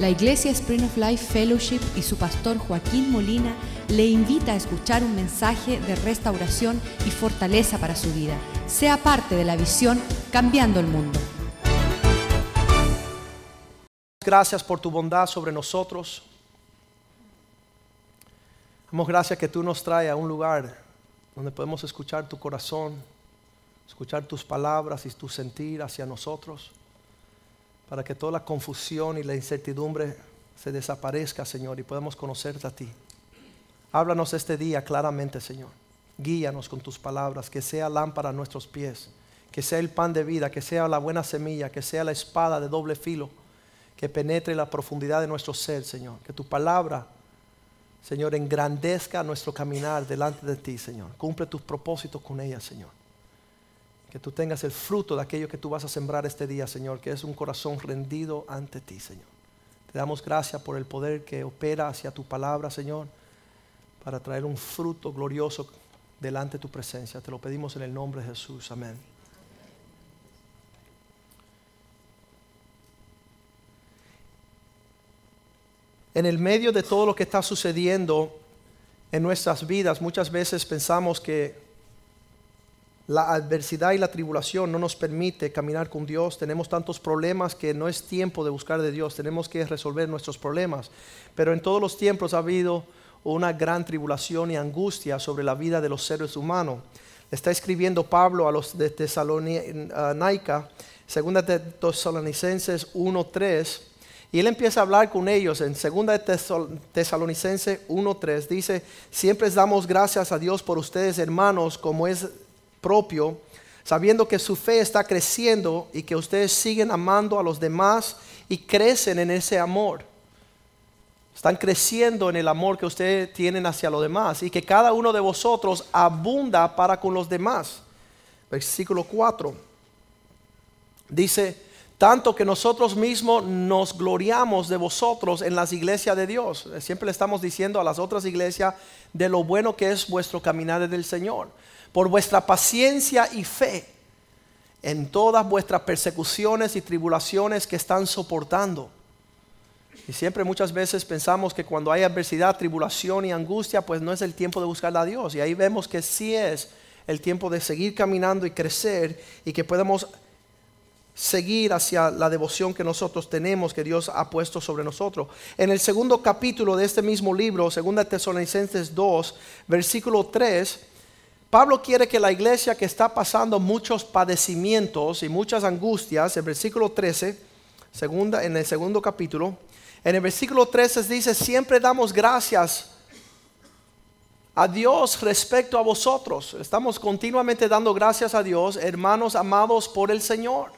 La Iglesia Spring of Life Fellowship y su pastor Joaquín Molina le invita a escuchar un mensaje de restauración y fortaleza para su vida. Sea parte de la visión Cambiando el Mundo. Gracias por tu bondad sobre nosotros. Damos gracias que tú nos traes a un lugar donde podemos escuchar tu corazón, escuchar tus palabras y tu sentir hacia nosotros para que toda la confusión y la incertidumbre se desaparezca, Señor, y podamos conocerte a ti. Háblanos este día claramente, Señor. Guíanos con tus palabras, que sea lámpara a nuestros pies, que sea el pan de vida, que sea la buena semilla, que sea la espada de doble filo, que penetre la profundidad de nuestro ser, Señor. Que tu palabra, Señor, engrandezca nuestro caminar delante de ti, Señor. Cumple tus propósitos con ella, Señor que tú tengas el fruto de aquello que tú vas a sembrar este día, Señor, que es un corazón rendido ante ti, Señor. Te damos gracias por el poder que opera hacia tu palabra, Señor, para traer un fruto glorioso delante de tu presencia. Te lo pedimos en el nombre de Jesús. Amén. En el medio de todo lo que está sucediendo en nuestras vidas, muchas veces pensamos que la adversidad y la tribulación no nos permite caminar con Dios. Tenemos tantos problemas que no es tiempo de buscar de Dios. Tenemos que resolver nuestros problemas. Pero en todos los tiempos ha habido una gran tribulación y angustia sobre la vida de los seres humanos. Está escribiendo Pablo a los de Tesalónica, segunda de Tesalonicenses 1:3, y él empieza a hablar con ellos en segunda de Tesalonicenses 1:3 dice, "Siempre damos gracias a Dios por ustedes, hermanos, como es propio, sabiendo que su fe está creciendo y que ustedes siguen amando a los demás y crecen en ese amor. Están creciendo en el amor que ustedes tienen hacia los demás y que cada uno de vosotros abunda para con los demás. Versículo 4. Dice, tanto que nosotros mismos nos gloriamos de vosotros en las iglesias de Dios. Siempre le estamos diciendo a las otras iglesias de lo bueno que es vuestro caminar del Señor por vuestra paciencia y fe en todas vuestras persecuciones y tribulaciones que están soportando. Y siempre muchas veces pensamos que cuando hay adversidad, tribulación y angustia, pues no es el tiempo de buscar a Dios. Y ahí vemos que sí es el tiempo de seguir caminando y crecer y que podemos seguir hacia la devoción que nosotros tenemos, que Dios ha puesto sobre nosotros. En el segundo capítulo de este mismo libro, 2 Tesalonicenses 2, versículo 3, Pablo quiere que la iglesia que está pasando muchos padecimientos y muchas angustias, el versículo 13, segunda, en el segundo capítulo, en el versículo 13 dice, siempre damos gracias a Dios respecto a vosotros. Estamos continuamente dando gracias a Dios, hermanos amados por el Señor.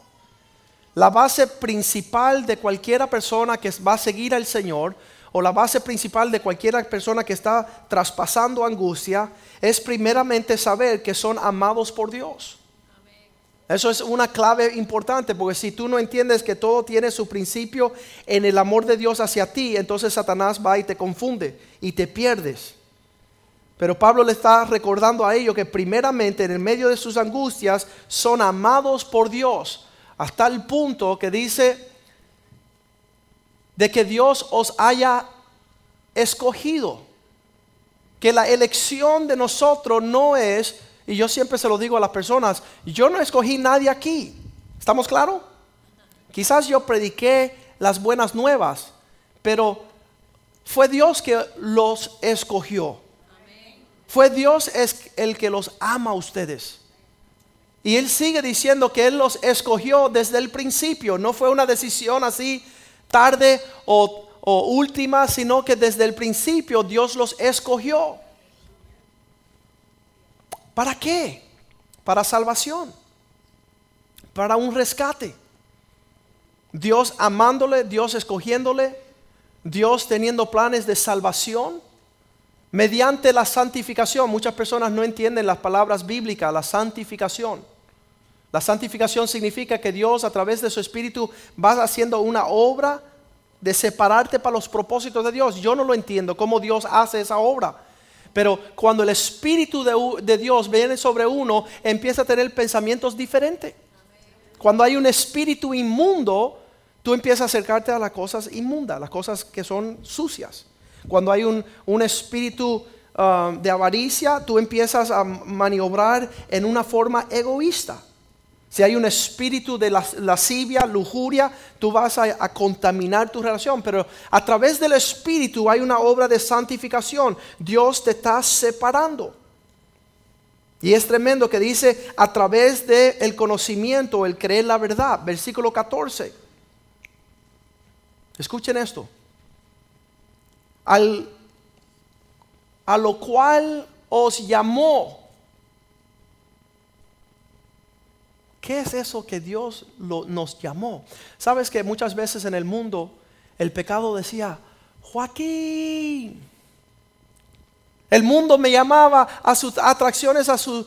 La base principal de cualquiera persona que va a seguir al Señor o la base principal de cualquier persona que está traspasando angustia es primeramente saber que son amados por Dios. Eso es una clave importante, porque si tú no entiendes que todo tiene su principio en el amor de Dios hacia ti, entonces Satanás va y te confunde y te pierdes. Pero Pablo le está recordando a ellos que primeramente en el medio de sus angustias son amados por Dios, hasta el punto que dice, de que Dios os haya escogido. Que la elección de nosotros no es, y yo siempre se lo digo a las personas, yo no escogí nadie aquí. ¿Estamos claros? Quizás yo prediqué las buenas nuevas, pero fue Dios que los escogió. Fue Dios el que los ama a ustedes. Y Él sigue diciendo que Él los escogió desde el principio. No fue una decisión así tarde o, última, sino que desde el principio Dios los escogió. ¿Para qué? Para salvación, para un rescate. Dios amándole, Dios escogiéndole, Dios teniendo planes de salvación mediante la santificación. Muchas personas no entienden las palabras bíblicas, la santificación. La santificación significa que Dios a través de su Espíritu va haciendo una obra de separarte para los propósitos de Dios. Yo no lo entiendo cómo Dios hace esa obra. Pero cuando el Espíritu de, Dios viene sobre uno, empieza a tener pensamientos diferentes. Cuando hay un espíritu inmundo, tú empiezas a acercarte a las cosas inmundas, las cosas que son sucias. Cuando hay un, un espíritu uh, de avaricia, tú empiezas a maniobrar en una forma egoísta. Si hay un espíritu de lascivia, lujuria, tú vas a, contaminar tu relación. Pero a través del espíritu hay una obra de santificación. Dios te está separando. Y es tremendo que dice a través del el conocimiento, el creer la verdad. Versículo 14. Escuchen esto. Al, a lo cual os llamó. ¿Qué es eso que Dios nos llamó? Sabes que muchas veces en el mundo el pecado decía, Joaquín, el mundo me llamaba a sus atracciones, a, su,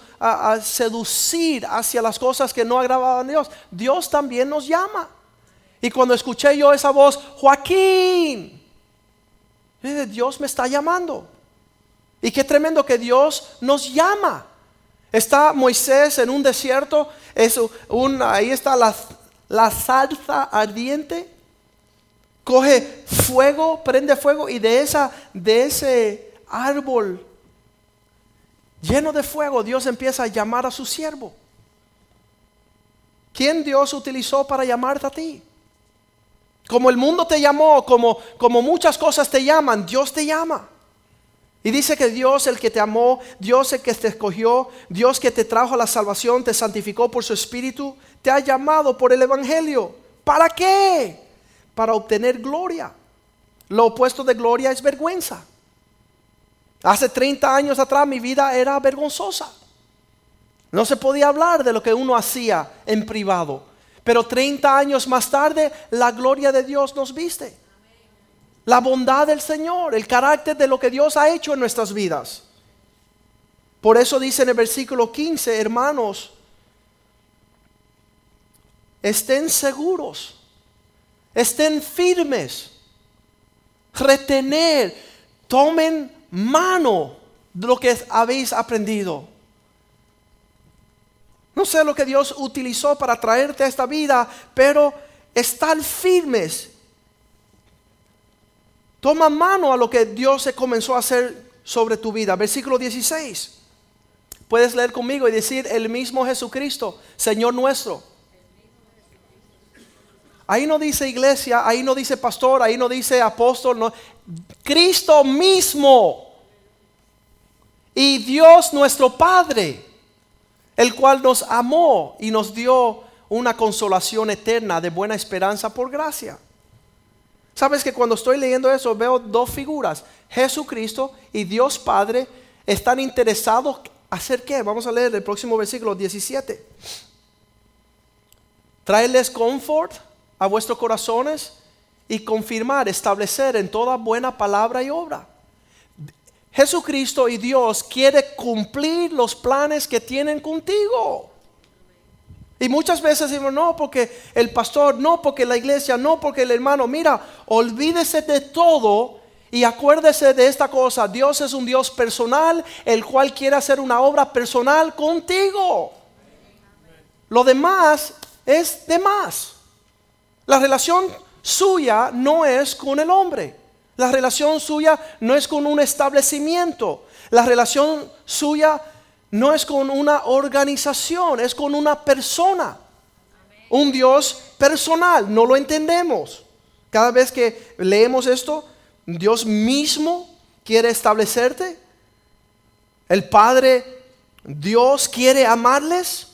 seducir hacia las cosas que no agradaban a Dios. Dios también nos llama. Y cuando escuché yo esa voz, Joaquín, Dios me está llamando. Y qué tremendo que Dios nos llama. Está Moisés en un desierto, es ahí está la, la salsa ardiente, coge fuego, prende fuego y de, esa, de ese árbol lleno de fuego, Dios empieza a llamar a su siervo. ¿Quién Dios utilizó para llamarte a ti? Como el mundo te llamó, como, como muchas cosas te llaman, Dios te llama. Y dice que Dios el que te amó, Dios el que te escogió, Dios que te trajo a la salvación, te santificó por su espíritu, te ha llamado por el Evangelio. ¿Para qué? Para obtener gloria. Lo opuesto de gloria es vergüenza. Hace 30 años atrás mi vida era vergonzosa. No se podía hablar de lo que uno hacía en privado. Pero 30 años más tarde la gloria de Dios nos viste. La bondad del Señor, el carácter de lo que Dios ha hecho en nuestras vidas. Por eso dice en el versículo 15, hermanos, estén seguros, estén firmes, retener, tomen mano de lo que habéis aprendido. No sé lo que Dios utilizó para traerte a esta vida, pero estar firmes. Toma mano a lo que Dios se comenzó a hacer sobre tu vida. Versículo 16. Puedes leer conmigo y decir, el mismo Jesucristo, Señor nuestro. Ahí no dice iglesia, ahí no dice pastor, ahí no dice apóstol, no. Cristo mismo. Y Dios nuestro Padre, el cual nos amó y nos dio una consolación eterna de buena esperanza por gracia. Sabes que cuando estoy leyendo eso veo dos figuras, Jesucristo y Dios Padre están interesados hacer qué? Vamos a leer el próximo versículo 17. Traerles confort a vuestros corazones y confirmar, establecer en toda buena palabra y obra. Jesucristo y Dios quiere cumplir los planes que tienen contigo. Y muchas veces decimos, no, porque el pastor, no, porque la iglesia, no, porque el hermano. Mira, olvídese de todo y acuérdese de esta cosa. Dios es un Dios personal, el cual quiere hacer una obra personal contigo. Lo demás es de más. La relación suya no es con el hombre. La relación suya no es con un establecimiento. La relación suya no es con una organización, es con una persona. Un Dios personal, no lo entendemos. Cada vez que leemos esto, Dios mismo quiere establecerte. El Padre, Dios quiere amarles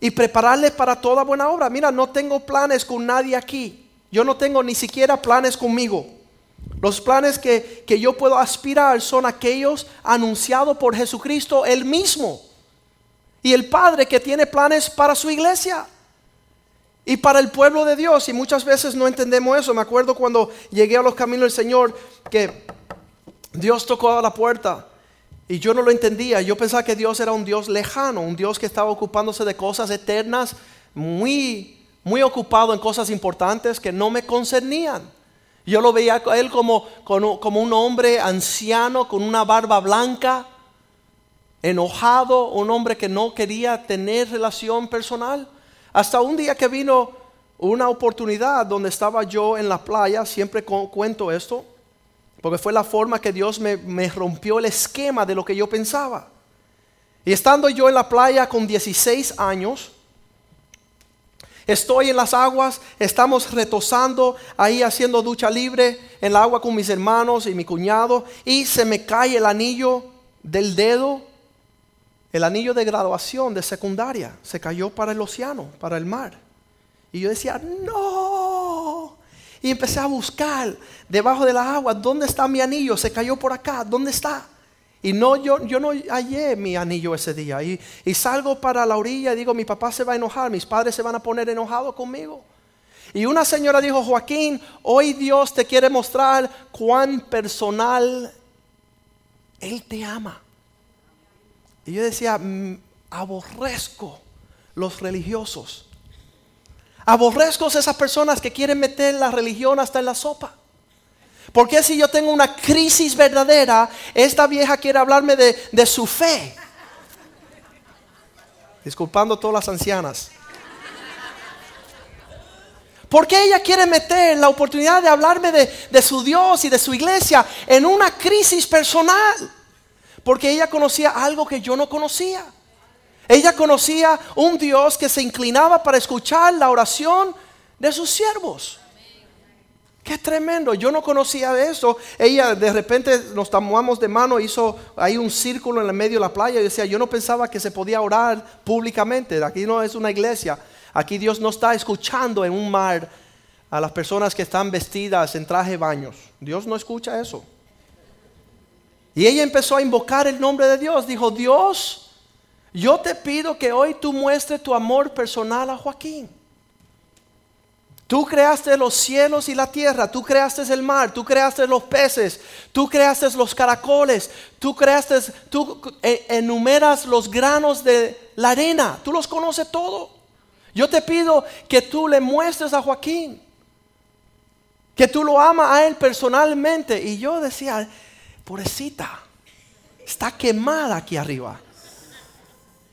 y prepararles para toda buena obra. Mira, no tengo planes con nadie aquí. Yo no tengo ni siquiera planes conmigo. Los planes que, que yo puedo aspirar son aquellos anunciados por Jesucristo él mismo. Y el Padre que tiene planes para su iglesia y para el pueblo de Dios. Y muchas veces no entendemos eso. Me acuerdo cuando llegué a los caminos del Señor que Dios tocó a la puerta y yo no lo entendía. Yo pensaba que Dios era un Dios lejano, un Dios que estaba ocupándose de cosas eternas, muy, muy ocupado en cosas importantes que no me concernían. Yo lo veía a él como, como, un hombre anciano con una barba blanca, enojado, un hombre que no quería tener relación personal. Hasta un día que vino una oportunidad donde estaba yo en la playa, siempre cuento esto, porque fue la forma que Dios me, me rompió el esquema de lo que yo pensaba. Y estando yo en la playa con 16 años, Estoy en las aguas, estamos retosando ahí haciendo ducha libre en el agua con mis hermanos y mi cuñado y se me cae el anillo del dedo, el anillo de graduación de secundaria, se cayó para el océano, para el mar. Y yo decía, no. Y empecé a buscar debajo de la agua, ¿dónde está mi anillo? Se cayó por acá, ¿dónde está? Y no, yo, yo no hallé mi anillo ese día. Y, y, salgo para la orilla y digo, mi papá se va a enojar, mis padres se van a poner enojados conmigo. Y una señora dijo, Joaquín, hoy Dios te quiere mostrar cuán personal Él te ama. Y yo decía, mm, aborrezco los religiosos. Aborrezco esas personas que quieren meter la religión hasta en la sopa. Porque si yo tengo una crisis verdadera, esta vieja quiere hablarme de, su fe? Disculpando a todas las ancianas. ¿Por qué ella quiere meter la oportunidad de hablarme de, de, su Dios y de su iglesia en una crisis personal? Porque ella conocía algo que yo no conocía. Ella conocía un Dios que se inclinaba para escuchar la oración de sus siervos. Qué tremendo, yo no conocía eso. Ella de repente nos tomamos de mano, hizo ahí un círculo en el medio de la playa y decía, yo no pensaba que se podía orar públicamente. Aquí no es una iglesia, aquí Dios no está escuchando en un mar a las personas que están vestidas en traje de baños. Dios no escucha eso. Y ella empezó a invocar el nombre de Dios. Dijo, Dios, yo te pido que hoy tú muestres tu amor personal a Joaquín. Tú creaste los cielos y la tierra, tú creaste el mar, tú creaste los peces, tú creaste los caracoles, tú creaste, tú eh, enumeras los granos de la arena, tú los conoces todo. Yo te pido que tú le muestres a Joaquín, que tú lo amas a él personalmente. Y yo decía, pobrecita, está quemada aquí arriba.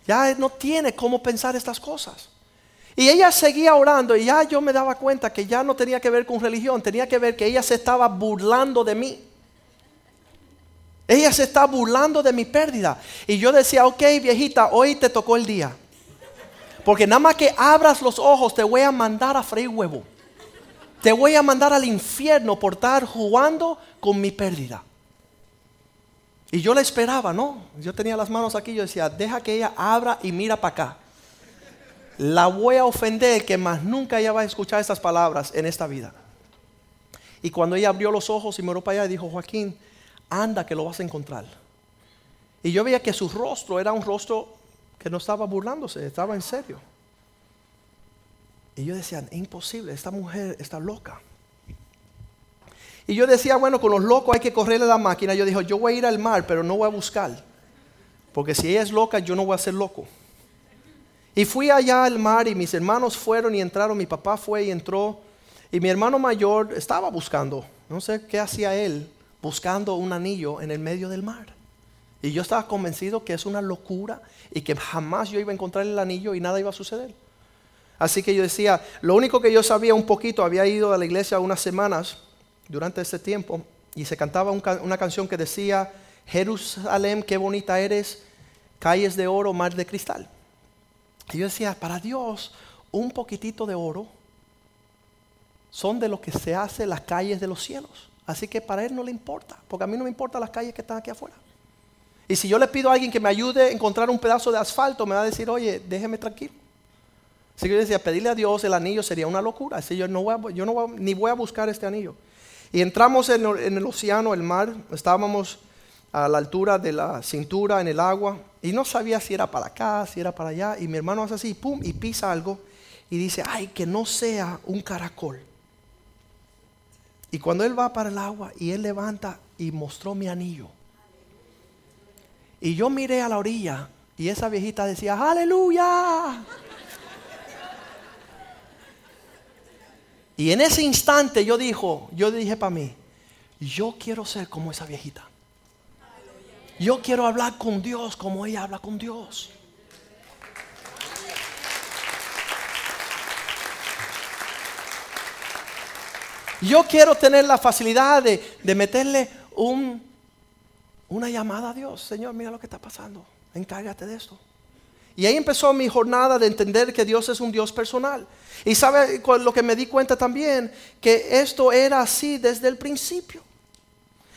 Ya no tiene cómo pensar estas cosas. Y ella seguía orando y ya yo me daba cuenta que ya no tenía que ver con religión, tenía que ver que ella se estaba burlando de mí. Ella se está burlando de mi pérdida. Y yo decía, ok viejita, hoy te tocó el día. Porque nada más que abras los ojos te voy a mandar a freír huevo. Te voy a mandar al infierno por estar jugando con mi pérdida. Y yo la esperaba, ¿no? Yo tenía las manos aquí, yo decía, deja que ella abra y mira para acá la voy a ofender que más nunca ella va a escuchar estas palabras en esta vida. Y cuando ella abrió los ojos y miró para allá, dijo, Joaquín, anda que lo vas a encontrar. Y yo veía que su rostro era un rostro que no estaba burlándose, estaba en serio. Y yo decía, imposible, esta mujer está loca. Y yo decía, bueno, con los locos hay que correrle la máquina. Yo dije, yo voy a ir al mar, pero no voy a buscar. Porque si ella es loca, yo no voy a ser loco. Y fui allá al mar y mis hermanos fueron y entraron, mi papá fue y entró. Y mi hermano mayor estaba buscando, no sé qué hacía él, buscando un anillo en el medio del mar. Y yo estaba convencido que es una locura y que jamás yo iba a encontrar el anillo y nada iba a suceder. Así que yo decía, lo único que yo sabía un poquito, había ido a la iglesia unas semanas durante ese tiempo y se cantaba una canción que decía, Jerusalén, qué bonita eres, calles de oro, mar de cristal. Y yo decía, para Dios, un poquitito de oro son de lo que se hace las calles de los cielos. Así que para Él no le importa, porque a mí no me importan las calles que están aquí afuera. Y si yo le pido a alguien que me ayude a encontrar un pedazo de asfalto, me va a decir, oye, déjeme tranquilo. Así que yo decía, pedirle a Dios el anillo sería una locura. Así yo no voy yo no ni voy a buscar este anillo. Y entramos en el océano, el mar, estábamos a la altura de la cintura en el agua y no sabía si era para acá, si era para allá. Y mi hermano hace así, pum, y pisa algo y dice, ay, que no sea un caracol. Y cuando él va para el agua y él levanta y mostró mi anillo. Y yo miré a la orilla y esa viejita decía, aleluya. Y en ese instante yo dijo, yo dije para mí, yo quiero ser como esa viejita. Yo quiero hablar con Dios como ella habla con Dios. Yo quiero tener la facilidad de, de meterle un, una llamada a Dios. Señor, mira lo que está pasando. Encárgate de esto. Y ahí empezó mi jornada de entender que Dios es un Dios personal. Y sabe lo que me di cuenta también, que esto era así desde el principio.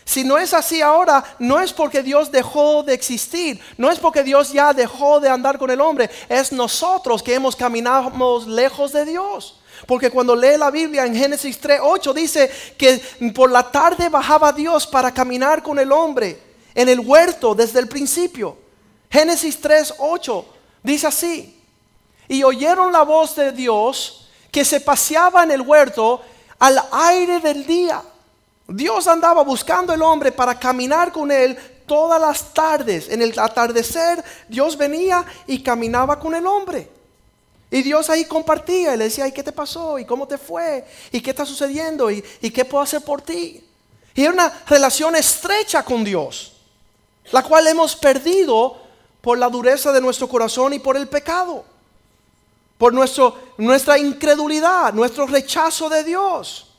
Si no es así ahora, no es porque Dios dejó de existir, no es porque Dios ya dejó de andar con el hombre, es nosotros que hemos caminado lejos de Dios. Porque cuando lee la Biblia en Génesis 3:8 dice que por la tarde bajaba Dios para caminar con el hombre en el huerto desde el principio. Génesis 3:8 dice así: "Y oyeron la voz de Dios que se paseaba en el huerto al aire del día." Dios andaba buscando el hombre para caminar con él todas las tardes. En el atardecer Dios venía y caminaba con el hombre. Y Dios ahí compartía y le decía, ¿y qué te pasó? ¿Y cómo te fue? ¿Y qué está sucediendo? ¿Y, qué puedo hacer por ti? Y era una relación estrecha con Dios, la cual hemos perdido por la dureza de nuestro corazón y por el pecado, por nuestra incredulidad, nuestro rechazo de Dios.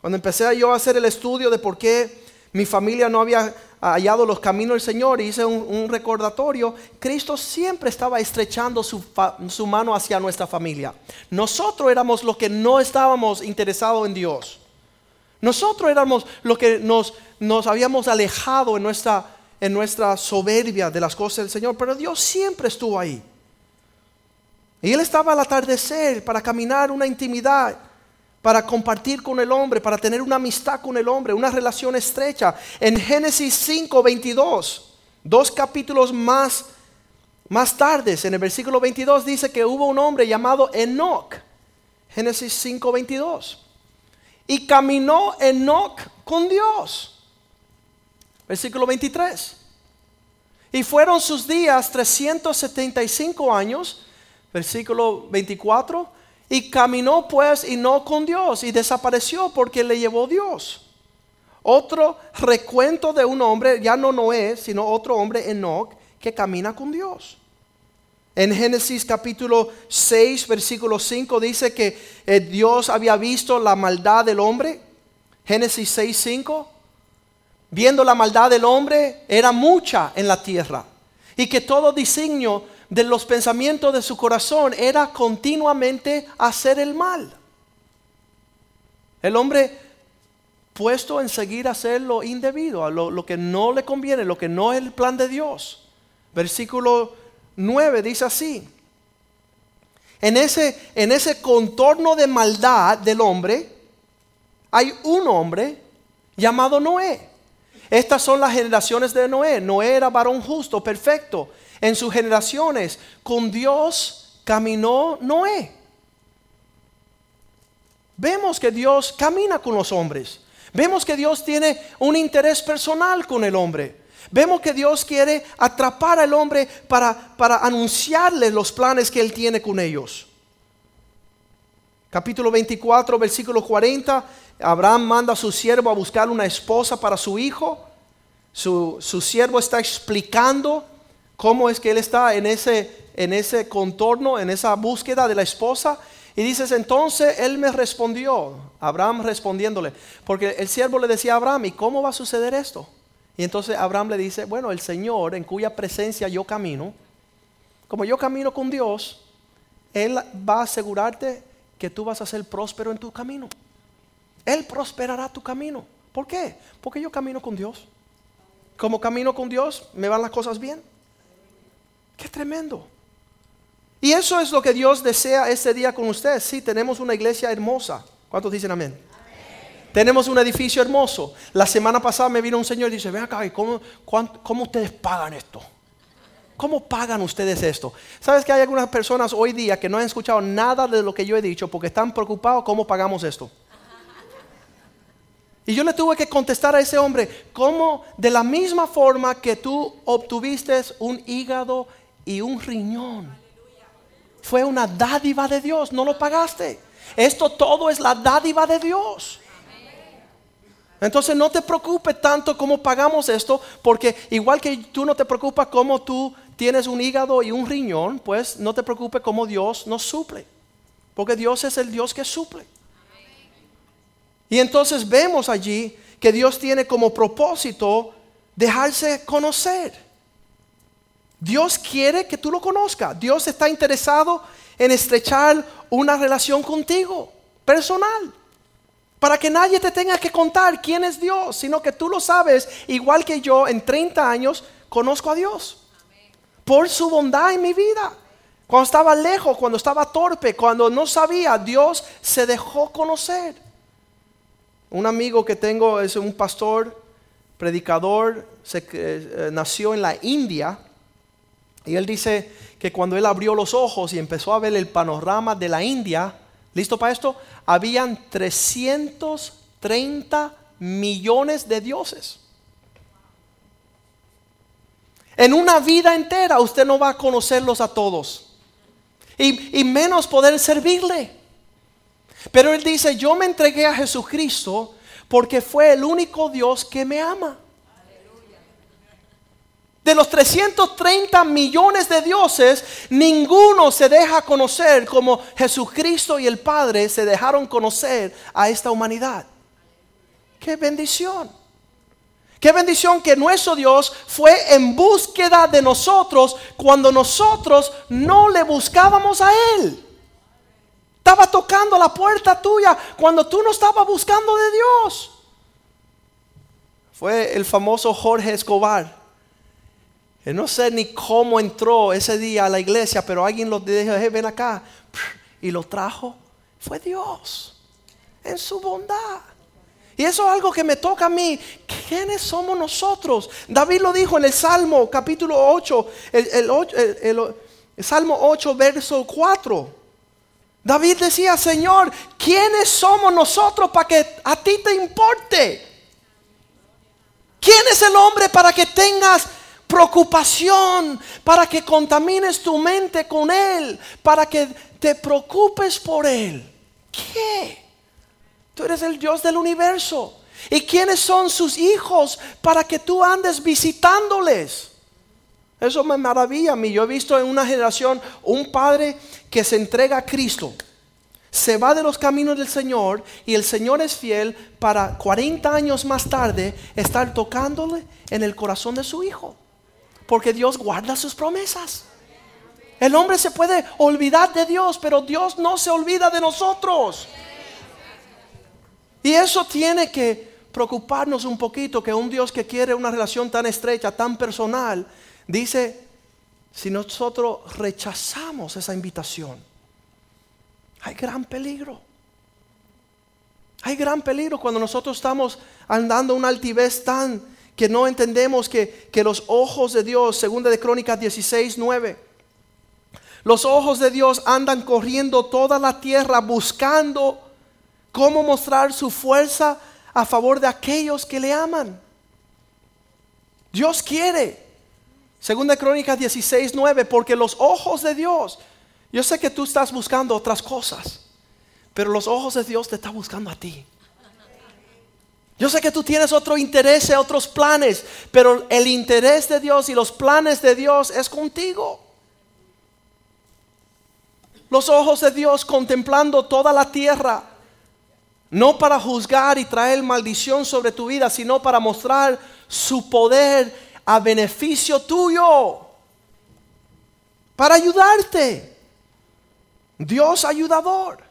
Cuando empecé yo a hacer el estudio de por qué mi familia no había hallado los caminos del Señor y hice un, recordatorio, Cristo siempre estaba estrechando su, mano hacia nuestra familia. Nosotros éramos los que no estábamos interesados en Dios. Nosotros éramos los que nos, nos habíamos alejado en nuestra, en nuestra soberbia de las cosas del Señor, pero Dios siempre estuvo ahí. Y Él estaba al atardecer para caminar una intimidad para compartir con el hombre, para tener una amistad con el hombre, una relación estrecha. En Génesis 5, 22, dos capítulos más, más tardes, en el versículo 22 dice que hubo un hombre llamado Enoch. Génesis 5, 22. Y caminó Enoch con Dios. Versículo 23. Y fueron sus días 375 años. Versículo 24 y caminó pues y no con Dios y desapareció porque le llevó Dios. Otro recuento de un hombre, ya no Noé, sino otro hombre, Enoch, que camina con Dios. En Génesis capítulo 6, versículo 5 dice que eh, Dios había visto la maldad del hombre. Génesis 6, 5. Viendo la maldad del hombre, era mucha en la tierra. Y que todo designio de los pensamientos de su corazón era continuamente hacer el mal. El hombre puesto en seguir hacer lo indebido, lo, lo que no le conviene, lo que no es el plan de Dios. Versículo 9 dice así. En ese, en ese contorno de maldad del hombre, hay un hombre llamado Noé. Estas son las generaciones de Noé. Noé era varón justo, perfecto, en sus generaciones. Con Dios caminó Noé. Vemos que Dios camina con los hombres. Vemos que Dios tiene un interés personal con el hombre. Vemos que Dios quiere atrapar al hombre para, para anunciarle los planes que Él tiene con ellos. Capítulo 24, versículo 40. Abraham manda a su siervo a buscar una esposa para su hijo. Su, su siervo está explicando cómo es que él está en ese, en ese contorno, en esa búsqueda de la esposa. Y dices, entonces él me respondió, Abraham respondiéndole, porque el siervo le decía a Abraham, ¿y cómo va a suceder esto? Y entonces Abraham le dice, bueno, el Señor en cuya presencia yo camino, como yo camino con Dios, Él va a asegurarte que tú vas a ser próspero en tu camino. Él prosperará tu camino. ¿Por qué? Porque yo camino con Dios. Como camino con Dios, me van las cosas bien. Qué tremendo. Y eso es lo que Dios desea este día con ustedes. Sí, tenemos una iglesia hermosa. ¿Cuántos dicen amén? Tenemos un edificio hermoso. La semana pasada me vino un señor y dice, ven acá, ¿cómo, ¿cómo ustedes pagan esto? ¿Cómo pagan ustedes esto? ¿Sabes que hay algunas personas hoy día que no han escuchado nada de lo que yo he dicho porque están preocupados cómo pagamos esto? Y yo le tuve que contestar a ese hombre, ¿cómo de la misma forma que tú obtuviste un hígado y un riñón. Fue una dádiva de Dios, no lo pagaste. Esto todo es la dádiva de Dios. Entonces no te preocupes tanto como pagamos esto, porque igual que tú no te preocupas cómo tú tienes un hígado y un riñón, pues no te preocupes cómo Dios nos suple. Porque Dios es el Dios que suple. Y entonces vemos allí que Dios tiene como propósito dejarse conocer. Dios quiere que tú lo conozcas. Dios está interesado en estrechar una relación contigo, personal. Para que nadie te tenga que contar quién es Dios, sino que tú lo sabes, igual que yo en 30 años conozco a Dios. Por su bondad en mi vida. Cuando estaba lejos, cuando estaba torpe, cuando no sabía, Dios se dejó conocer. Un amigo que tengo es un pastor, predicador, se, eh, nació en la India. Y él dice que cuando él abrió los ojos y empezó a ver el panorama de la India, ¿listo para esto? Habían 330 millones de dioses. En una vida entera usted no va a conocerlos a todos. Y, y menos poder servirle. Pero él dice, yo me entregué a Jesucristo porque fue el único Dios que me ama. De los 330 millones de dioses, ninguno se deja conocer como Jesucristo y el Padre se dejaron conocer a esta humanidad. Qué bendición. Qué bendición que nuestro Dios fue en búsqueda de nosotros cuando nosotros no le buscábamos a Él. Estaba tocando la puerta tuya cuando tú no estabas buscando de Dios. Fue el famoso Jorge Escobar. No sé ni cómo entró ese día a la iglesia, pero alguien lo dijo, ven acá. Y lo trajo. Fue Dios. En su bondad. Y eso es algo que me toca a mí. ¿Quiénes somos nosotros? David lo dijo en el Salmo capítulo 8, el, el Salmo 8, verso 4. David decía, Señor, ¿quiénes somos nosotros para que a ti te importe? ¿Quién es el hombre para que tengas preocupación, para que contamines tu mente con él, para que te preocupes por él? ¿Qué? Tú eres el Dios del universo. ¿Y quiénes son sus hijos para que tú andes visitándoles? Eso me maravilla a mí. Yo he visto en una generación un padre que se entrega a Cristo, se va de los caminos del Señor y el Señor es fiel para 40 años más tarde estar tocándole en el corazón de su hijo. Porque Dios guarda sus promesas. El hombre se puede olvidar de Dios, pero Dios no se olvida de nosotros. Y eso tiene que preocuparnos un poquito, que un Dios que quiere una relación tan estrecha, tan personal, dice, si nosotros rechazamos esa invitación, hay gran peligro. Hay gran peligro cuando nosotros estamos andando una altivez tan que no entendemos que, que los ojos de Dios, segunda de Crónicas 16, 9, los ojos de Dios andan corriendo toda la tierra buscando cómo mostrar su fuerza a favor de aquellos que le aman. Dios quiere Segunda Crónicas 16, 9, porque los ojos de Dios, yo sé que tú estás buscando otras cosas, pero los ojos de Dios te están buscando a ti. Yo sé que tú tienes otro interés, otros planes, pero el interés de Dios y los planes de Dios es contigo. Los ojos de Dios contemplando toda la tierra, no para juzgar y traer maldición sobre tu vida, sino para mostrar su poder a beneficio tuyo, para ayudarte. Dios ayudador.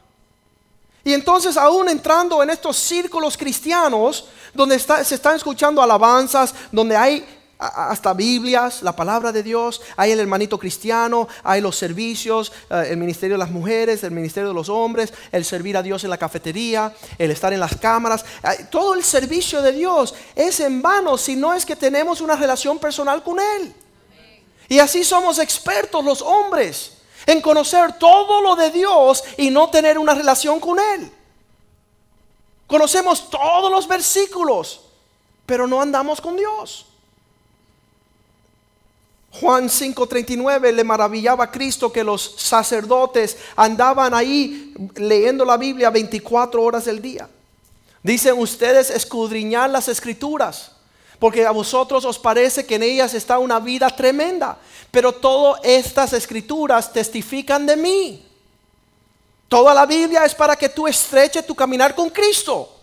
Y entonces aún entrando en estos círculos cristianos, donde se están escuchando alabanzas, donde hay hasta Biblias, la palabra de Dios, hay el hermanito cristiano, hay los servicios, eh, el ministerio de las mujeres, el ministerio de los hombres, el servir a Dios en la cafetería, el estar en las cámaras, todo el servicio de Dios es en vano si no es que tenemos una relación personal con Él. Y así somos expertos los hombres en conocer todo lo de Dios y no tener una relación con Él. Conocemos todos los versículos, pero no andamos con Dios. Juan 5:39 le maravillaba a Cristo que los sacerdotes andaban ahí leyendo la Biblia 24 horas del día. Dicen ustedes escudriñar las escrituras, porque a vosotros os parece que en ellas está una vida tremenda, pero todas estas escrituras testifican de mí. Toda la Biblia es para que tú estreches tu caminar con Cristo.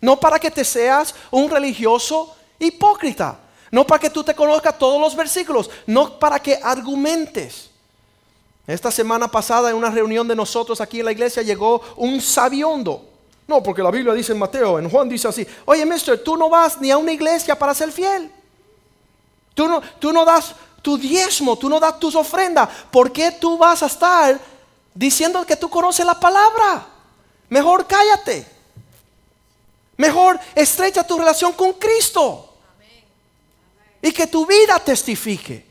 No para que te seas un religioso hipócrita. No para que tú te conozcas todos los versículos. No para que argumentes. Esta semana pasada en una reunión de nosotros aquí en la iglesia llegó un sabiondo. No, porque la Biblia dice en Mateo, en Juan dice así, oye, mister, tú no vas ni a una iglesia para ser fiel. Tú no, tú no das tu diezmo, tú no das tus ofrendas. ¿Por qué tú vas a estar diciendo que tú conoces la palabra? Mejor cállate. Mejor estrecha tu relación con Cristo. Y que tu vida testifique.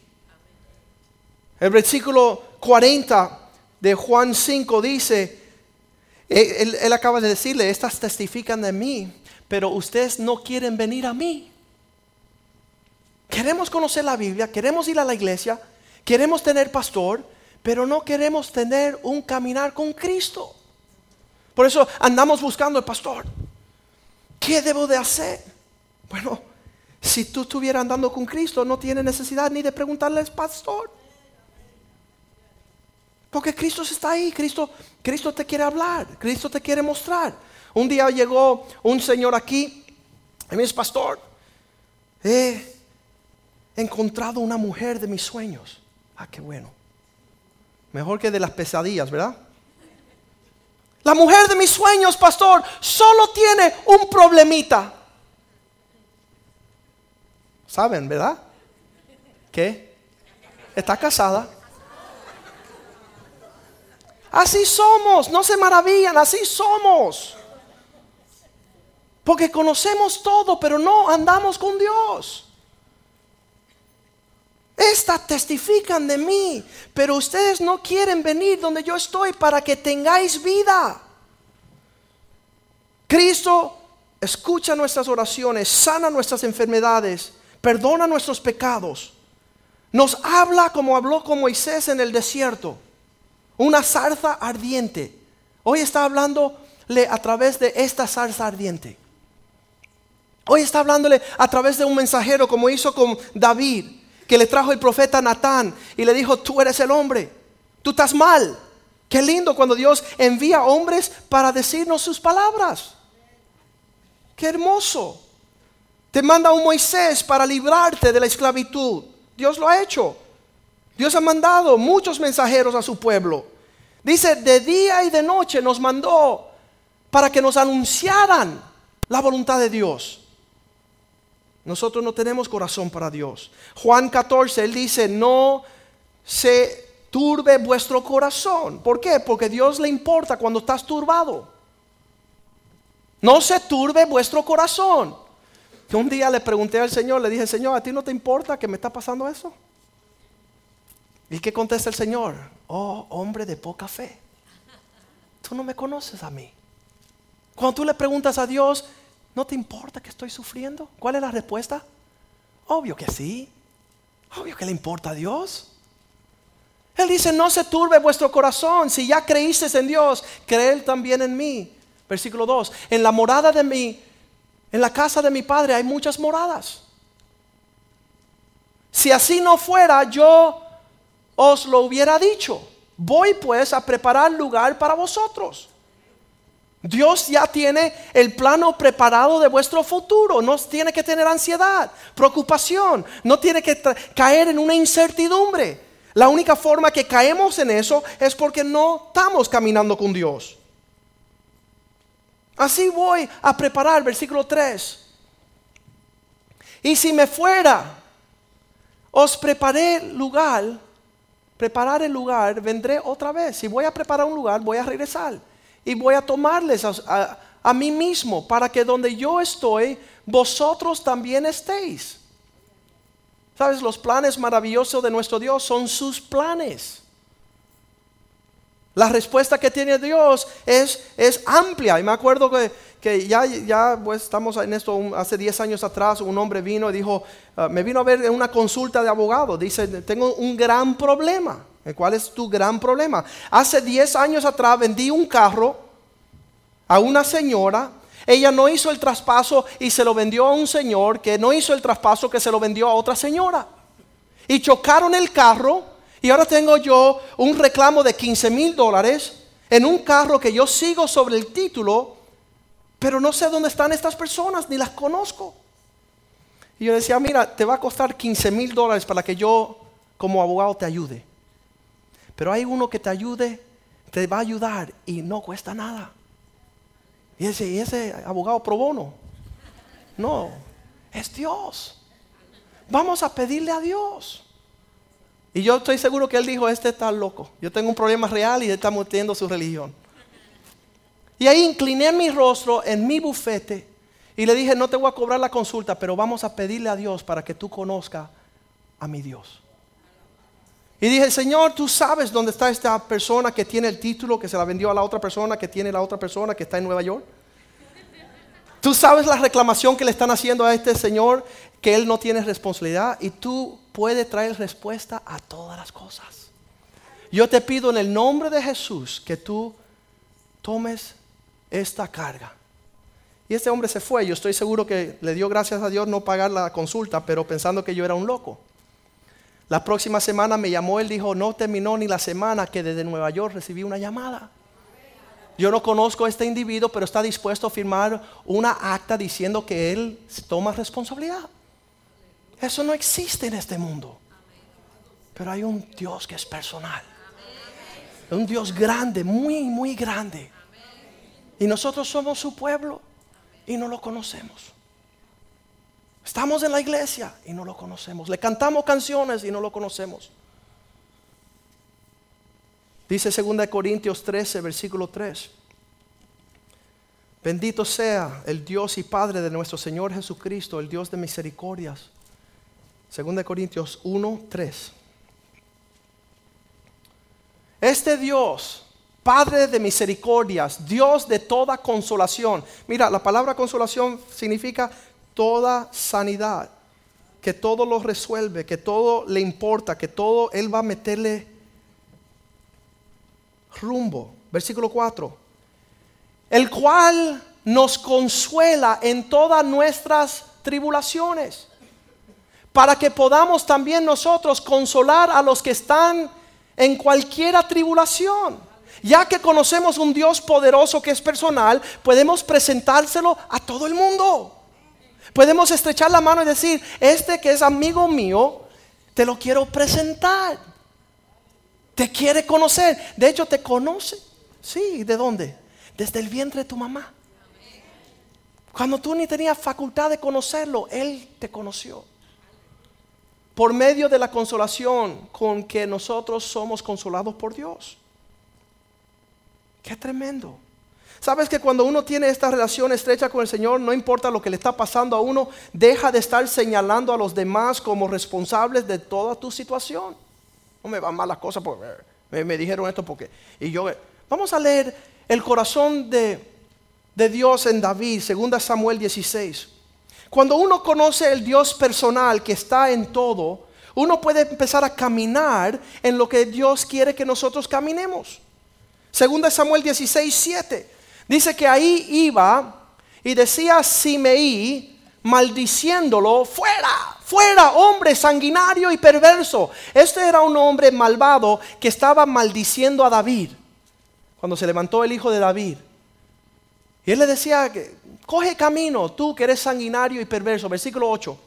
El versículo 40 de Juan 5 dice, él, acaba de decirle, estas testifican de mí, pero ustedes no quieren venir a mí. Queremos conocer la Biblia, queremos ir a la iglesia, queremos tener pastor, pero no queremos tener un caminar con Cristo. Por eso andamos buscando el pastor. ¿Qué debo de hacer? Bueno, si tú estuvieras andando con Cristo, no tienes necesidad ni de preguntarle al pastor. Porque Cristo está ahí, Cristo, Cristo te quiere hablar, Cristo te quiere mostrar. Un día llegó un señor aquí y me dice, pastor, he encontrado una mujer de mis sueños. Ah, qué bueno. Mejor que de las pesadillas, ¿verdad? La mujer de mis sueños, pastor, solo tiene un problemita. ¿Saben, verdad? ¿Qué? Está casada. Así somos, no se maravillan, así somos. Porque conocemos todo, pero no andamos con Dios. Estas testifican de mí, pero ustedes no quieren venir donde yo estoy para que tengáis vida. Cristo escucha nuestras oraciones, sana nuestras enfermedades, perdona nuestros pecados. Nos habla como habló con Moisés en el desierto una zarza ardiente. Hoy está hablándole a través de esta zarza ardiente. Hoy está hablándole a través de un mensajero como hizo con David, que le trajo el profeta Natán y le dijo, tú eres el hombre, tú estás mal. Qué lindo cuando Dios envía hombres para decirnos sus palabras. Qué hermoso. Te manda un Moisés para librarte de la esclavitud. Dios lo ha hecho. Dios ha mandado muchos mensajeros a su pueblo. Dice, de día y de noche nos mandó para que nos anunciaran la voluntad de Dios. Nosotros no tenemos corazón para Dios. Juan 14, él dice, no se turbe vuestro corazón. ¿Por qué? Porque Dios le importa cuando estás turbado. No se turbe vuestro corazón. un día le pregunté al Señor, le dije, Señor, ¿a ti no te importa que me está pasando eso? ¿Y qué contesta el Señor? Oh, hombre de poca fe. Tú no me conoces a mí. Cuando tú le preguntas a Dios, ¿no te importa que estoy sufriendo? ¿Cuál es la respuesta? Obvio que sí. Obvio que le importa a Dios. Él dice, no se turbe vuestro corazón. Si ya creíste en Dios, creed también en mí. Versículo 2. En la morada de mí, en la casa de mi padre hay muchas moradas. Si así no fuera, yo os lo hubiera dicho. Voy pues a preparar lugar para vosotros. Dios ya tiene el plano preparado de vuestro futuro. No tiene que tener ansiedad, preocupación. No tiene que caer en una incertidumbre. La única forma que caemos en eso es porque no estamos caminando con Dios. Así voy a preparar, versículo 3. Y si me fuera, os preparé lugar preparar el lugar, vendré otra vez. Si voy a preparar un lugar, voy a regresar. Y voy a tomarles a, mí mismo para que donde yo estoy, vosotros también estéis. ¿Sabes? Los planes maravillosos de nuestro Dios son sus planes. La respuesta que tiene Dios es, es amplia. Y me acuerdo que, que ya, ya pues, estamos en esto, hace 10 años atrás, un hombre vino y dijo, Ah, me vino a ver en una consulta de abogado. Dice, tengo un gran problema. ¿Cuál es tu gran problema? Hace 10 años atrás vendí un carro a una señora. Ella no hizo el traspaso y se lo vendió a un señor que no hizo el traspaso que se lo vendió a otra señora. Y chocaron el carro y ahora tengo yo un reclamo de 15 mil dólares en un carro que yo sigo sobre el título pero no sé dónde están estas personas, ni las conozco. Y yo decía, mira, te va a costar 15 mil dólares para que yo como abogado te ayude. Pero hay uno que te ayude, te va a ayudar y no cuesta nada. Y ese, ese abogado pro bono. No, es Dios. Vamos a pedirle a Dios. Y yo estoy seguro que él dijo, este está loco. Yo tengo un problema real y está metiendo su religión. Y ahí incliné mi rostro en mi bufete y le dije, no te voy a cobrar la consulta, pero vamos a pedirle a Dios para que tú conozcas a mi Dios. Y dije, Señor, tú sabes dónde está esta persona que tiene el título, que se la vendió a la otra persona, que tiene la otra persona que está en Nueva York. Tú sabes la reclamación que le están haciendo a este señor, que él no tiene responsabilidad y tú puedes traer respuesta a todas las cosas. Yo te pido en el nombre de Jesús que tú tomes esta carga. Y este hombre se fue. Yo estoy seguro que le dio gracias a Dios no pagar la consulta, pero pensando que yo era un loco. La próxima semana me llamó, él dijo, no terminó ni la semana que desde Nueva York recibí una llamada. Yo no conozco a este individuo, pero está dispuesto a firmar una acta diciendo que él toma responsabilidad. Eso no existe en este mundo. Pero hay un Dios que es personal. Un Dios grande, muy, muy grande. Y nosotros somos su pueblo y no lo conocemos. Estamos en la iglesia y no lo conocemos. Le cantamos canciones y no lo conocemos. Dice 2 Corintios 13, versículo 3. Bendito sea el Dios y Padre de nuestro Señor Jesucristo, el Dios de misericordias. 2 Corintios 1, 3. Este Dios, Padre de misericordias, Dios de toda consolación. Mira, la palabra consolación significa toda sanidad, que todo lo resuelve, que todo le importa, que todo Él va a meterle rumbo. Versículo 4. El cual nos consuela en todas nuestras tribulaciones, para que podamos también nosotros consolar a los que están en cualquiera tribulación. Ya que conocemos un Dios poderoso que es personal, podemos presentárselo a todo el mundo. Podemos estrechar la mano y decir, este que es amigo mío, te lo quiero presentar. Te quiere conocer. De hecho, te conoce. Sí, ¿de dónde? Desde el vientre de tu mamá. Cuando tú ni tenías facultad de conocerlo, Él te conoció. Por medio de la consolación con que nosotros somos consolados por Dios. Qué tremendo. Sabes que cuando uno tiene esta relación estrecha con el Señor, no importa lo que le está pasando a uno, deja de estar señalando a los demás como responsables de toda tu situación. No me van mal las cosas porque me, dijeron esto porque... Y yo, vamos a leer el corazón de, de Dios en David, 2 Samuel 16. Cuando uno conoce el Dios personal que está en todo, uno puede empezar a caminar en lo que Dios quiere que nosotros caminemos. 2 Samuel 16, 7. Dice que ahí iba y decía Simeí, maldiciéndolo, fuera, fuera, hombre sanguinario y perverso. Este era un hombre malvado que estaba maldiciendo a David cuando se levantó el hijo de David. Y él le decía, coge camino, tú que eres sanguinario y perverso. Versículo 8.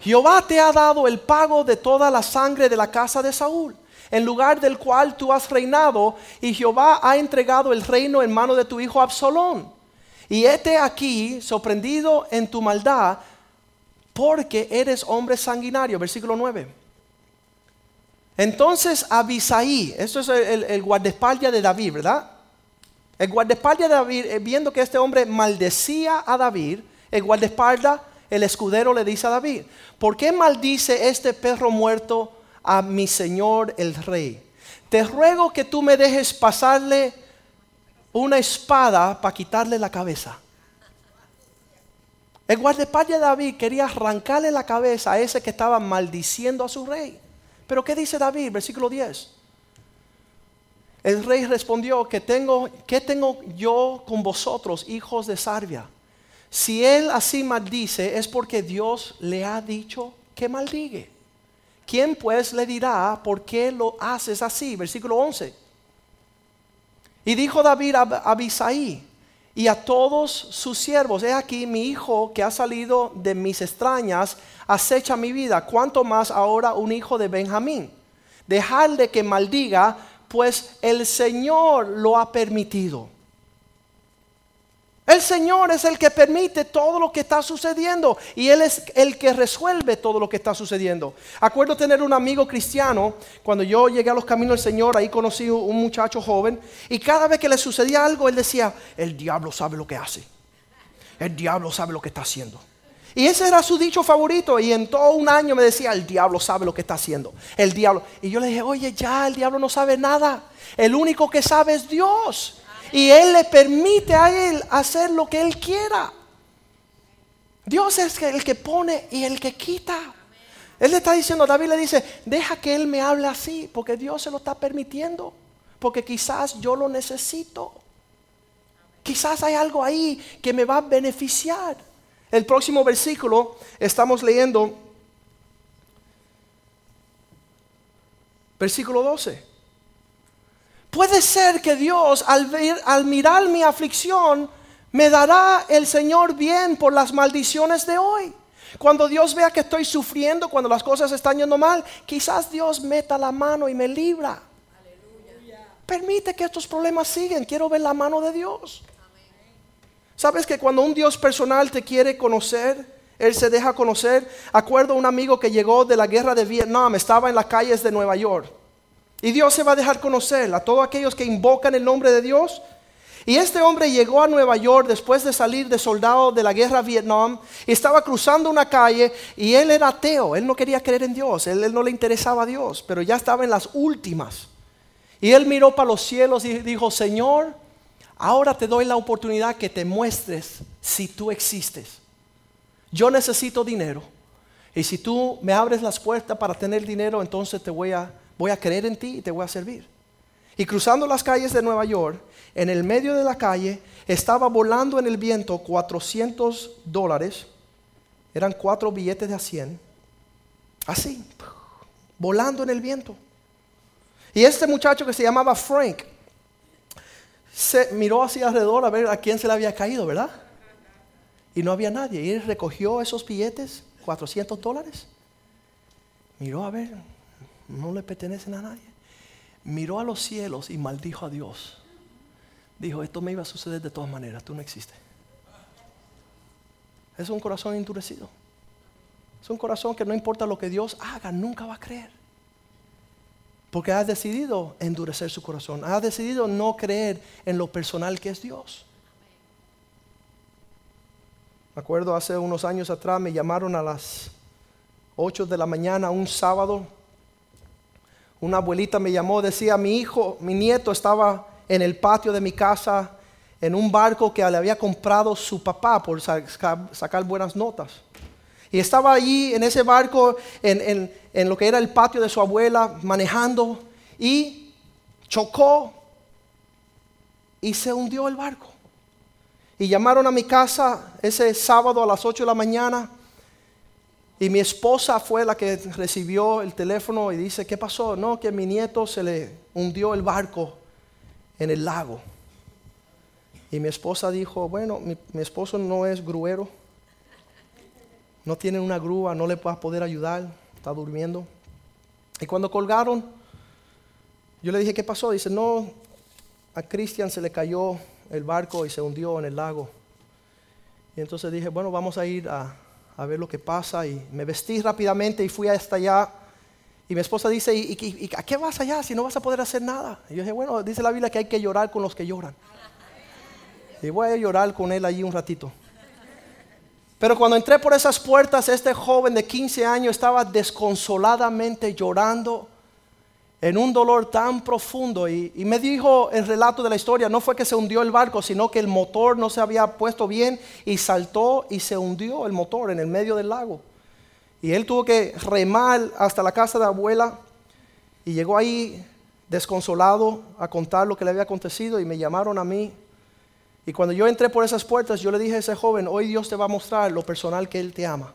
Jehová te ha dado el pago de toda la sangre de la casa de Saúl en lugar del cual tú has reinado, y Jehová ha entregado el reino en mano de tu hijo Absalón. Y este aquí, sorprendido en tu maldad, porque eres hombre sanguinario. Versículo 9. Entonces Abisaí, esto es el, guardaespaldas de David, ¿verdad? El guardaespaldas de David, eh, viendo que este hombre maldecía a David, el guardaespaldas, el escudero le dice a David, ¿por qué maldice este perro muerto a mi señor el rey. Te ruego que tú me dejes pasarle una espada para quitarle la cabeza. El guardaespaldas de David quería arrancarle la cabeza a ese que estaba maldiciendo a su rey. Pero ¿qué dice David? Versículo 10. El rey respondió, que tengo, ¿qué tengo yo con vosotros, hijos de Sarvia? Si él así maldice, es porque Dios le ha dicho que maldigue. ¿Quién pues le dirá por qué lo haces así? Versículo 11. Y dijo David a Abisaí, y a todos sus siervos. He aquí mi hijo que ha salido de mis extrañas acecha mi vida. ¿Cuánto más ahora un hijo de Benjamín? Dejarle que maldiga, pues el Señor lo ha permitido. El Señor es el que permite todo lo que está sucediendo y Él es el que resuelve todo lo que está sucediendo. Acuerdo tener un amigo cristiano, cuando yo llegué a los caminos del Señor, ahí conocí un muchacho joven y cada vez que le sucedía algo, él decía, el diablo sabe lo que hace, el diablo sabe lo que está haciendo. Y ese era su dicho favorito. Y en todo un año me decía, el diablo sabe lo que está haciendo. El diablo. Y yo le dije, oye, ya, el diablo no sabe nada. El único que sabe es Dios y Él le permite a Él hacer lo que Él quiera. Dios es el que pone y el que quita. Él le está diciendo, David le dice, deja que Él me hable así, porque Dios se lo está permitiendo, porque quizás yo lo necesito. Quizás hay algo ahí que me va a beneficiar. El próximo versículo estamos leyendo, versículo 12. Puede ser que Dios al, al mirar mi aflicción me dará el Señor bien por las maldiciones de hoy. Cuando Dios vea que estoy sufriendo, cuando las cosas están yendo mal, quizás Dios meta la mano y me libra. Permite que estos problemas sigan. Quiero ver la mano de Dios. ¿Sabes que cuando un Dios personal te quiere conocer, Él se deja conocer? Acuerdo a un amigo que llegó de la guerra de Vietnam, estaba en las calles de Nueva York. Y Dios se va a dejar conocer a todos aquellos que invocan el nombre de Dios. Y este hombre llegó a Nueva York después de salir de soldado de la guerra Vietnam y estaba cruzando una calle y él era ateo, él no quería creer en Dios, él, él no le interesaba a Dios, pero ya estaba en las últimas. Y él miró para los cielos y dijo, Señor, ahora te doy la oportunidad que te muestres si tú existes. Yo necesito dinero y si tú me abres las puertas para tener dinero, entonces te voy a voy a creer en ti y te voy a servir. Y cruzando las calles de Nueva York, en el medio de la calle estaba volando en el viento 400 dólares, eran cuatro billetes de a 100, así, volando en el viento. Y este muchacho que se llamaba Frank, se miró hacia alrededor a ver a quién se le había caído, ¿verdad? Y no había nadie. Y él recogió esos billetes, 400 dólares. Miró a ver, no le pertenecen a nadie. Miró a los cielos y maldijo a Dios. Dijo, esto me iba a suceder de todas maneras, tú no existes. Es un corazón endurecido. Es un corazón que no importa lo que Dios haga, nunca va a creer. Porque ha decidido endurecer su corazón. Ha decidido no creer en lo personal que es Dios. Me acuerdo hace unos años atrás me llamaron a las 8 de la mañana un sábado una abuelita me llamó, decía, mi hijo, mi nieto estaba en el patio de mi casa en un barco que le había comprado su papá por sacar, buenas notas. Y estaba allí en ese barco, en, en lo que era el patio de su abuela, manejando y chocó y se hundió el barco. Y llamaron a mi casa ese sábado a las 8 de la mañana y mi esposa fue la que recibió el teléfono y dice, ¿qué pasó? No, que mi nieto se le hundió el barco en el lago. Y mi esposa dijo, bueno, mi, esposo no es gruero, no tiene una grúa, no le puedo poder ayudar, está durmiendo. Y cuando colgaron, yo le dije, ¿qué pasó? Dice, no, a Cristian se le cayó el barco y se hundió en el lago. Y entonces dije, bueno, vamos a ir a, a ver lo que pasa y me vestí rápidamente y fui hasta allá. Y mi esposa dice, ¿Y, a qué vas allá si no vas a poder hacer nada? Y yo dije, bueno, dice la Biblia que hay que llorar con los que lloran. Y voy a llorar con él allí un ratito. Pero cuando entré por esas puertas, este joven de 15 años estaba desconsoladamente llorando en un dolor tan profundo. Y, me dijo el relato de la historia, no fue que se hundió el barco, sino que el motor no se había puesto bien y saltó y se hundió el motor en el medio del lago. Y él tuvo que remar hasta la casa de abuela y llegó ahí desconsolado a contar lo que le había acontecido y me llamaron a mí. Y cuando yo entré por esas puertas, yo le dije a ese joven, hoy Dios te va a mostrar lo personal que Él te ama.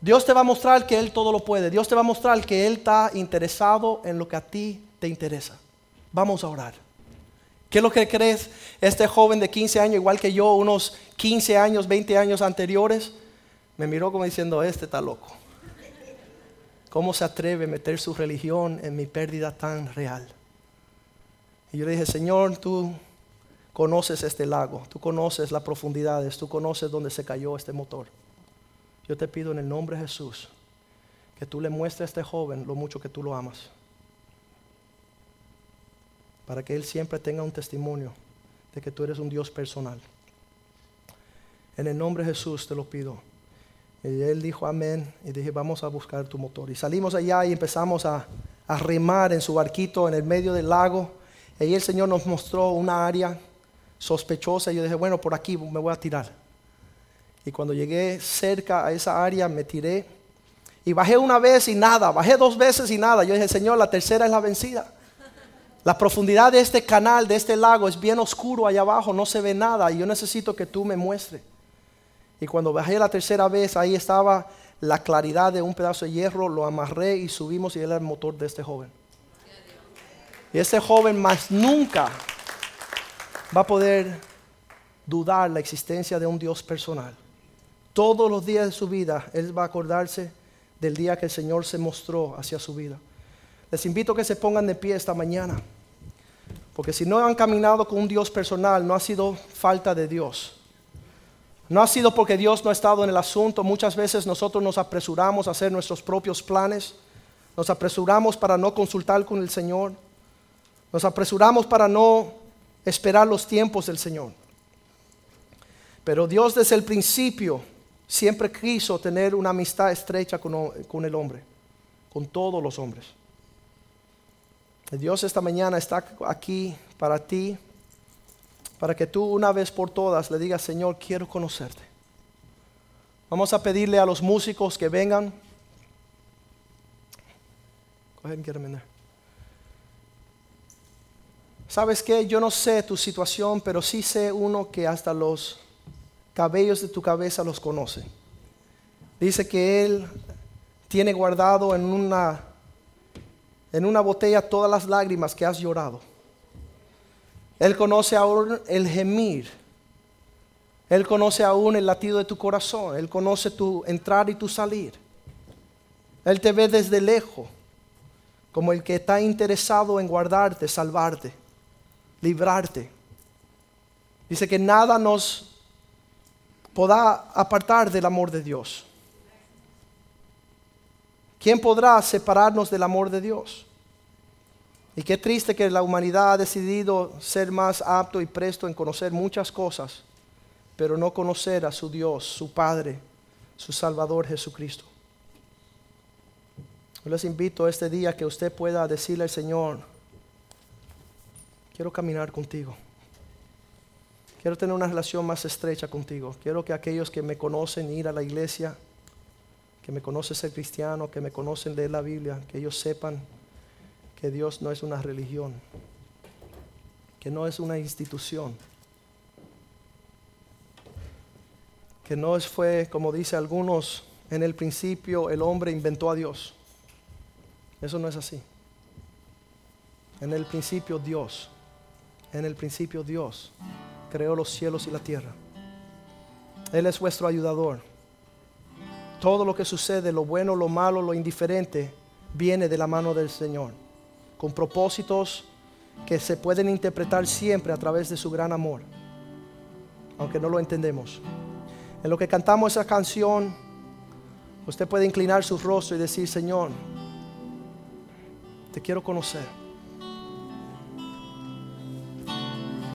Dios te va a mostrar que Él todo lo puede. Dios te va a mostrar que Él está interesado en lo que a ti te interesa. Vamos a orar. ¿Qué es lo que crees? Este joven de 15 años, igual que yo, unos 15 años, 20 años anteriores, me miró como diciendo, este está loco. ¿Cómo se atreve a meter su religión en mi pérdida tan real? Y yo le dije, Señor, tú conoces este lago, tú conoces las profundidades, tú conoces dónde se cayó este motor. Yo te pido en el nombre de Jesús que tú le muestres a este joven lo mucho que tú lo amas. Para que él siempre tenga un testimonio de que tú eres un Dios personal. En el nombre de Jesús te lo pido. Y él dijo amén y dije, vamos a buscar tu motor. Y salimos allá y empezamos a, a remar en su barquito en el medio del lago. Y el Señor nos mostró una área sospechosa. Y yo dije, bueno, por aquí me voy a tirar. Y cuando llegué cerca a esa área, me tiré. Y bajé una vez y nada, bajé dos veces y nada. Yo dije, Señor, la tercera es la vencida. La profundidad de este canal, de este lago, es bien oscuro allá abajo, no se ve nada. Y yo necesito que tú me muestres. Y cuando bajé la tercera vez, ahí estaba la claridad de un pedazo de hierro, lo amarré y subimos y él era el motor de este joven. Y este joven más nunca va a poder dudar la existencia de un Dios personal. Todos los días de su vida, él va a acordarse del día que el Señor se mostró hacia su vida. Les invito a que se pongan de pie esta mañana. Porque si no han caminado con un Dios personal, no ha sido falta de Dios. No ha sido porque Dios no ha estado en el asunto. Muchas veces nosotros nos apresuramos a hacer nuestros propios planes. Nos apresuramos para no consultar con el Señor. Nos apresuramos para no esperar los tiempos del Señor. Pero Dios desde el principio siempre quiso tener una amistad estrecha con, el hombre, con todos los hombres. Dios esta mañana está aquí para ti para que tú una vez por todas le digas, Señor, quiero conocerte. Vamos a pedirle a los músicos que vengan. ¿Sabes qué? Yo no sé tu situación, pero sí sé uno que hasta los cabellos de tu cabeza los conoce. Dice que Él tiene guardado en una, en una botella todas las lágrimas que has llorado. Él conoce aún el gemir. Él conoce aún el latido de tu corazón. Él conoce tu entrar y tu salir. Él te ve desde lejos como el que está interesado en guardarte, salvarte, librarte. Dice que nada nos podrá apartar del amor de Dios. ¿Quién podrá separarnos del amor de Dios? Y qué triste que la humanidad ha decidido ser más apto y presto en conocer muchas cosas, pero no conocer a su Dios, su Padre, su Salvador Jesucristo. Yo les invito este día que usted pueda decirle al Señor, quiero caminar contigo. Quiero tener una relación más estrecha contigo. Quiero que aquellos que me conocen ir a la iglesia, que me conocen ser cristiano, que me conocen leer la Biblia, que ellos sepan que Dios no es una religión, que no es una institución, que no fue, como dice algunos, en el principio el hombre inventó a Dios. Eso no es así. En el principio Dios, en el principio Dios creó los cielos y la tierra. Él es vuestro ayudador. Todo lo que sucede, lo bueno, lo malo, lo indiferente, viene de la mano del Señor con propósitos que se pueden interpretar siempre a través de su gran amor, aunque no lo entendemos. En lo que cantamos esa canción, usted puede inclinar su rostro y decir, Señor, te quiero conocer.